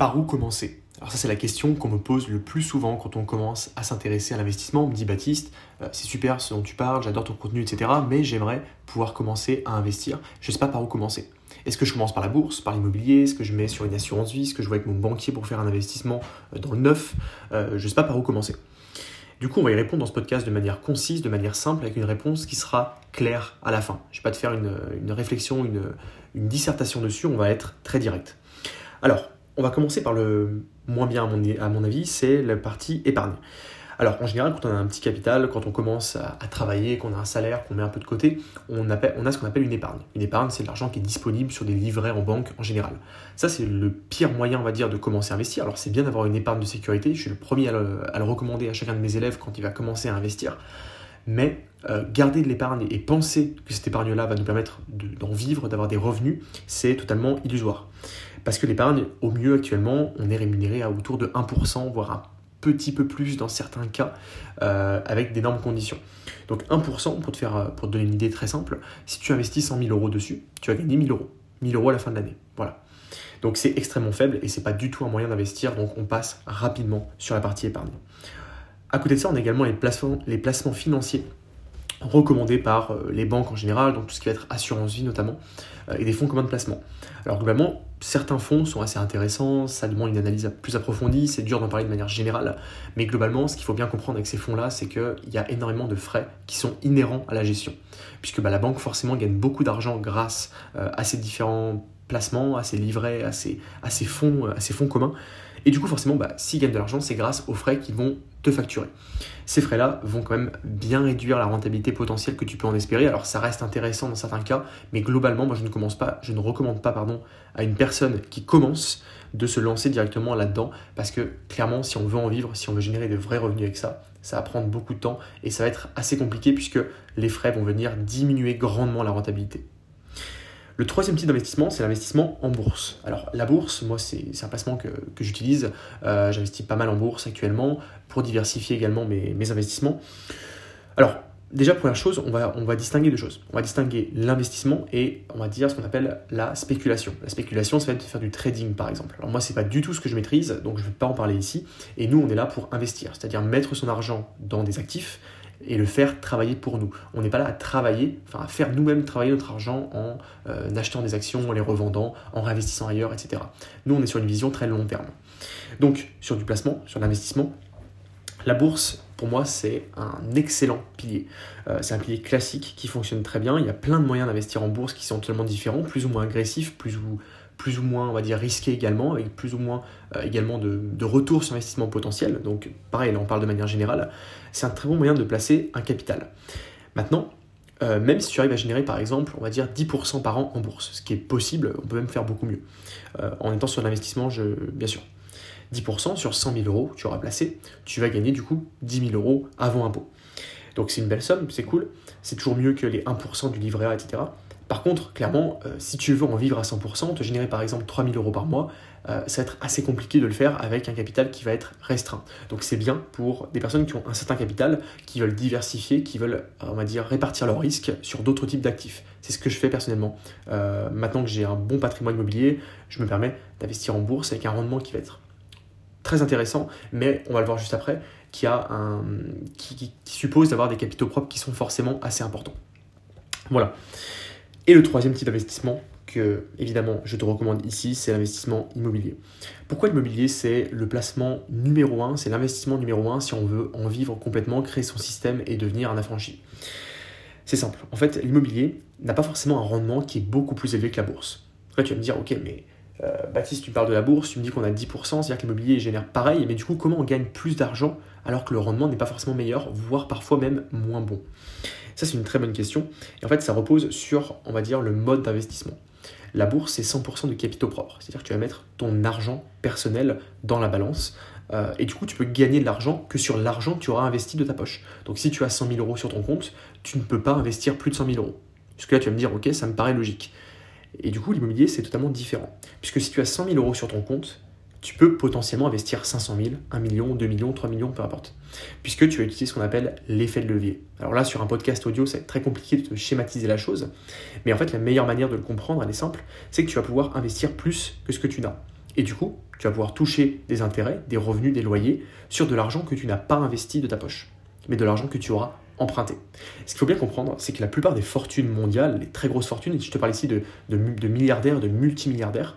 par où commencer Alors ça c'est la question qu'on me pose le plus souvent quand on commence à s'intéresser à l'investissement. On me dit Baptiste, euh, c'est super ce dont tu parles, j'adore ton contenu, etc. Mais j'aimerais pouvoir commencer à investir. Je ne sais pas par où commencer. Est-ce que je commence par la bourse, par l'immobilier? Est-ce que je mets sur une assurance vie? Est-ce que je vois avec mon banquier pour faire un investissement euh, dans le neuf? Euh, Je ne sais pas par où commencer. Du coup, on va y répondre dans ce podcast de manière concise, de manière simple, avec une réponse qui sera claire à la fin. Je ne vais pas te faire une, réflexion, une, une dissertation dessus, on va être très direct. Alors, on va commencer par le moins bien à mon, avis, c'est la partie épargne. Alors en général, quand on a un petit capital, quand on commence à, travailler, qu'on a un salaire, qu'on met un peu de côté, on, a ce qu'on appelle une épargne. Une épargne, c'est de l'argent qui est disponible sur des livrets en banque en général. Ça, c'est le pire moyen, on va dire, de commencer à investir. Alors c'est bien d'avoir une épargne de sécurité, je suis le premier à le, recommander à chacun de mes élèves quand il va commencer à investir. Mais euh, garder de l'épargne et penser que cette épargne-là va nous permettre d'en vivre, d'avoir des revenus, c'est totalement illusoire. Parce que l'épargne, au mieux actuellement, on est rémunéré à autour de 1%, voire un petit peu plus dans certains cas, euh, avec d'énormes conditions. Donc 1%, pour te, faire, pour te donner une idée très simple, si tu investis 100 000 euros dessus, tu vas gagner 1000 euros. 1000 euros à la fin de l'année. Voilà. Donc c'est extrêmement faible et c'est pas du tout un moyen d'investir, donc on passe rapidement sur la partie épargne. À côté de ça, on a également les placements, financiers recommandés par euh, les banques en général, donc tout ce qui va être assurance vie notamment, euh, et des fonds communs de placement. Alors globalement, certains fonds sont assez intéressants, ça demande une analyse plus approfondie, c'est dur d'en parler de manière générale, mais globalement, ce qu'il faut bien comprendre avec ces fonds-là, c'est qu'il y a énormément de frais qui sont inhérents à la gestion, puisque bah, la banque forcément gagne beaucoup d'argent grâce euh, à ces différents placements, à ces livrets, à ces, à ces, fonds, à ces fonds communs. Et du coup, forcément, bah, s'ils gagnent de l'argent, c'est grâce aux frais qu'ils vont te facturer. Ces frais-là vont quand même bien réduire la rentabilité potentielle que tu peux en espérer. Alors ça reste intéressant dans certains cas, mais globalement, moi je ne commence pas, je ne recommande pas pardon, à une personne qui commence de se lancer directement là-dedans parce que clairement, si on veut en vivre, si on veut générer de vrais revenus avec ça, ça va prendre beaucoup de temps et ça va être assez compliqué puisque les frais vont venir diminuer grandement la rentabilité. Le troisième type d'investissement, c'est l'investissement en bourse. Alors la bourse, moi c'est un placement que, j'utilise. Euh, j'investis pas mal en bourse actuellement pour diversifier également mes, investissements. Alors déjà première chose, on va, on va distinguer deux choses. On va distinguer l'investissement et on va dire ce qu'on appelle la spéculation. La spéculation, ça va être de faire du trading par exemple. Alors moi c'est pas du tout ce que je maîtrise, donc je ne vais pas en parler ici. Et nous on est là pour investir, c'est-à-dire mettre son argent dans des actifs et le faire travailler pour nous. On n'est pas là à travailler, enfin à faire nous-mêmes travailler notre argent en euh, achetant des actions, en les revendant, en réinvestissant ailleurs, etc. Nous, on est sur une vision très long terme. Donc, sur du placement, sur l'investissement, la bourse, pour moi, c'est un excellent pilier. Euh, c'est un pilier classique qui fonctionne très bien. Il y a plein de moyens d'investir en bourse qui sont totalement différents, plus ou moins agressifs, plus ou plus ou moins, on va dire, risqué également, avec plus ou moins euh, également de, retour sur investissement potentiel. Donc, pareil, là, on parle de manière générale. C'est un très bon moyen de placer un capital. Maintenant, euh, même si tu arrives à générer, par exemple, on va dire 10% par an en bourse, ce qui est possible, on peut même faire beaucoup mieux. Euh, en étant sur l'investissement, bien sûr. 10% sur 100 000 euros, tu auras placé, tu vas gagner du coup 10 000 euros avant impôt. Donc c'est une belle somme, c'est cool, c'est toujours mieux que les 1% du livret A, etc. Par contre, clairement, euh, si tu veux en vivre à 100%, te générer par exemple 3000 euros par mois, euh, ça va être assez compliqué de le faire avec un capital qui va être restreint. Donc c'est bien pour des personnes qui ont un certain capital, qui veulent diversifier, qui veulent, on va dire, répartir leurs risques sur d'autres types d'actifs. C'est ce que je fais personnellement. Euh, maintenant que j'ai un bon patrimoine immobilier, je me permets d'investir en bourse avec un rendement qui va être très intéressant, mais on va le voir juste après, qui, a un, qui suppose d'avoir des capitaux propres qui sont forcément assez importants. Voilà. Et le troisième type d'investissement que, évidemment, je te recommande ici, c'est l'investissement immobilier. Pourquoi l'immobilier C'est le placement numéro un, c'est l'investissement numéro un si on veut en vivre complètement, créer son système et devenir un affranchi? C'est simple. En fait, l'immobilier n'a pas forcément un rendement qui est beaucoup plus élevé que la bourse. Après, tu vas me dire, ok, mais euh, Baptiste, tu parles de la bourse, tu me dis qu'on a 10%, c'est-à-dire que l'immobilier génère pareil, mais du coup, comment on gagne plus d'argent alors que le rendement n'est pas forcément meilleur, voire parfois même moins bon? Ça, c'est une très bonne question. Et en fait, ça repose sur, on va dire, le mode d'investissement. La bourse, c'est 100% de capitaux propres. C'est-à-dire que tu vas mettre ton argent personnel dans la balance. Euh, et du coup, tu peux gagner de l'argent que sur l'argent que tu auras investi de ta poche. Donc, si tu as 100 000 euros sur ton compte, tu ne peux pas investir plus de 100 000 euros. Jusque là, tu vas me dire, ok, ça me paraît logique. Et du coup, l'immobilier, c'est totalement différent. Puisque si tu as 100 000 euros sur ton compte, tu peux potentiellement investir 500 000, 1 million, 2 millions, 3 millions, peu importe. Puisque tu vas utiliser ce qu'on appelle l'effet de levier. Alors là, sur un podcast audio, c'est très compliqué de schématiser la chose. Mais en fait, la meilleure manière de le comprendre, elle est simple, c'est que tu vas pouvoir investir plus que ce que tu n'as. Et du coup, Tu vas pouvoir toucher des intérêts, des revenus, des loyers sur de l'argent que tu n'as pas investi de ta poche, mais de l'argent que tu auras emprunté. Ce qu'il faut bien comprendre, c'est que la plupart des fortunes mondiales, les très grosses fortunes, et je te parle ici de, de, milliardaires, de multimilliardaires,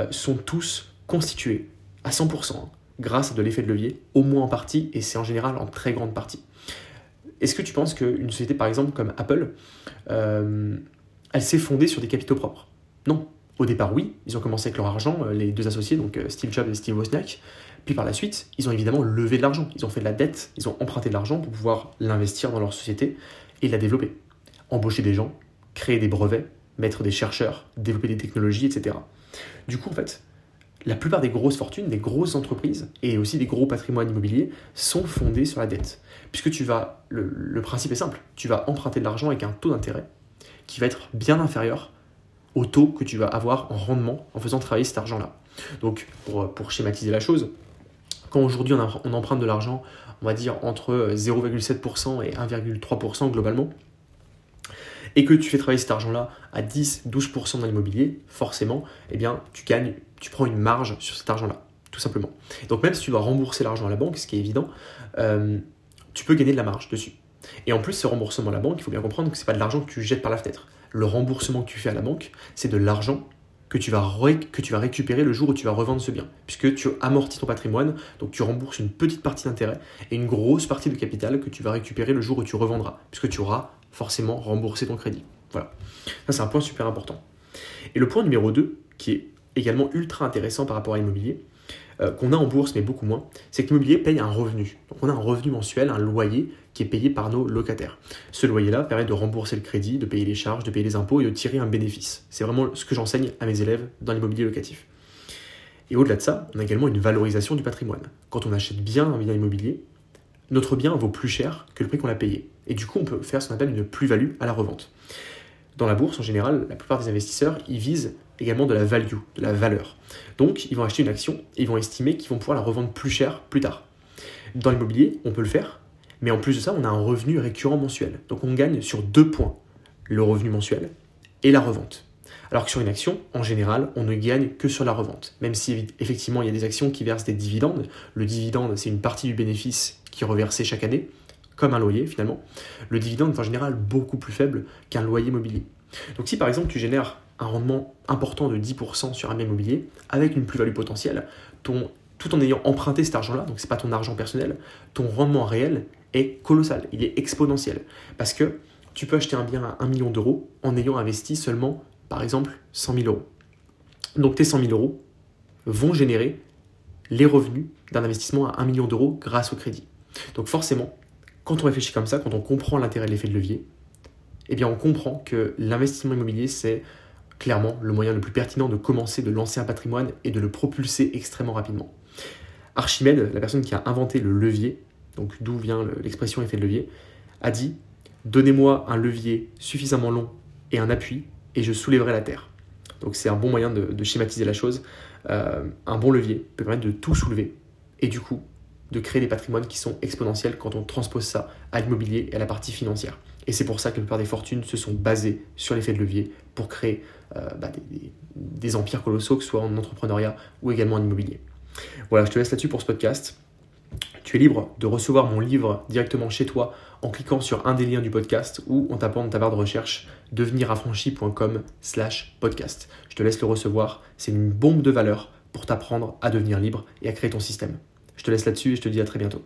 euh, sont tous constitués à 100% hein, grâce à de l'effet de levier, au moins en partie, et c'est en général en très grande partie. Est-ce que tu penses qu'une société, par exemple, comme Apple, euh, elle s'est fondée sur des capitaux propres? Non. Au départ, oui, ils ont commencé avec leur argent, euh, les deux associés, donc euh, Steve Jobs et Steve Wozniak. Puis par la suite, ils ont évidemment levé de l'argent, ils ont fait de la dette, ils ont emprunté de l'argent pour pouvoir l'investir dans leur société et la développer. Embaucher des gens, créer des brevets, mettre des chercheurs, développer des technologies, etc. Du coup, en fait, la plupart des grosses fortunes, des grosses entreprises et aussi des gros patrimoines immobiliers sont fondés sur la dette. Puisque tu vas, le, principe est simple, tu vas emprunter de l'argent avec un taux d'intérêt qui va être bien inférieur au taux que tu vas avoir en rendement en faisant travailler cet argent-là. Donc, pour, schématiser la chose, quand aujourd'hui on, on emprunte de l'argent, on va dire entre 0,7% et 1,3% globalement, et que tu fais travailler cet argent-là à 10-12% dans l'immobilier, forcément, eh bien, tu gagnes, tu prends une marge sur cet argent-là, tout simplement. Donc même si tu dois rembourser l'argent à la banque, ce qui est évident, euh, tu peux gagner de la marge dessus. Et en plus, ce remboursement à la banque, il faut bien comprendre que ce n'est pas de l'argent que tu jettes par la fenêtre. Le remboursement que tu fais à la banque, c'est de l'argent que tu, vas que tu vas récupérer le jour où tu vas revendre ce bien. Puisque tu amortis ton patrimoine, donc tu rembourses une petite partie d'intérêt et une grosse partie de capital que tu vas récupérer le jour où tu revendras. Puisque tu auras forcément rembourser ton crédit. Voilà. Ça, c'est un point super important. Et le point numéro 2, qui est également ultra intéressant par rapport à l'immobilier, euh, qu'on a en bourse mais beaucoup moins, c'est que l'immobilier paye un revenu. Donc on a un revenu mensuel, un loyer qui est payé par nos locataires. Ce loyer-là permet de rembourser le crédit, de payer les charges, de payer les impôts et de tirer un bénéfice. C'est vraiment ce que j'enseigne à mes élèves dans l'immobilier locatif. Et au-delà de ça, on a également une valorisation du patrimoine. Quand on achète bien un bien immobilier, notre bien vaut plus cher que le prix qu'on l'a payé. Et du coup, on peut faire ce qu'on appelle une plus-value à la revente. Dans la bourse, en général, la plupart des investisseurs, ils visent également de la value, de la valeur. Donc, ils vont acheter une action et ils vont estimer qu'ils vont pouvoir la revendre plus cher plus tard. Dans l'immobilier, on peut le faire, mais en plus de ça, on a un revenu récurrent mensuel. Donc, on gagne sur deux points, le revenu mensuel et la revente. Alors que sur une action, en général, on ne gagne que sur la revente. Même si effectivement il y a des actions qui versent des dividendes. Le dividende, c'est une partie du bénéfice qui est reversé chaque année, comme un loyer finalement. Le dividende est en général beaucoup plus faible qu'un loyer immobilier. Donc si par exemple tu génères un rendement important de 10% sur un bien immobilier, avec une plus-value potentielle, ton, tout en ayant emprunté cet argent-là, donc c'est pas ton argent personnel, ton rendement réel est colossal, il est exponentiel. Parce que tu peux acheter un bien à 1 million d'euros en ayant investi seulement par exemple 100 000 euros. Donc tes 100 000 euros vont générer les revenus d'un investissement à 1 million d'euros grâce au crédit. Donc forcément, quand on réfléchit comme ça, quand on comprend l'intérêt de l'effet de levier, eh bien on comprend que l'investissement immobilier, c'est clairement le moyen le plus pertinent de commencer, de lancer un patrimoine et de le propulser extrêmement rapidement. Archimède, la personne qui a inventé le levier, donc d'où vient l'expression effet de levier, a dit Donnez-moi un levier suffisamment long et un appui et je soulèverai la terre. Donc c'est un bon moyen de, schématiser la chose. Euh, un bon levier peut permettre de tout soulever et du coup de créer des patrimoines qui sont exponentiels quand on transpose ça à l'immobilier et à la partie financière. Et c'est pour ça que la plupart des fortunes se sont basées sur l'effet de levier pour créer euh, bah, des, empires colossaux, que ce soit en entrepreneuriat ou également en immobilier. Voilà, je te laisse là-dessus pour ce podcast. Tu es libre de recevoir mon livre directement chez toi en cliquant sur un des liens du podcast ou en tapant dans ta barre de recherche deveniraffranchi.com slash podcast. Je te laisse le recevoir, c'est une bombe de valeur pour t'apprendre à devenir libre et à créer ton système. Je te laisse là-dessus et je te dis à très bientôt.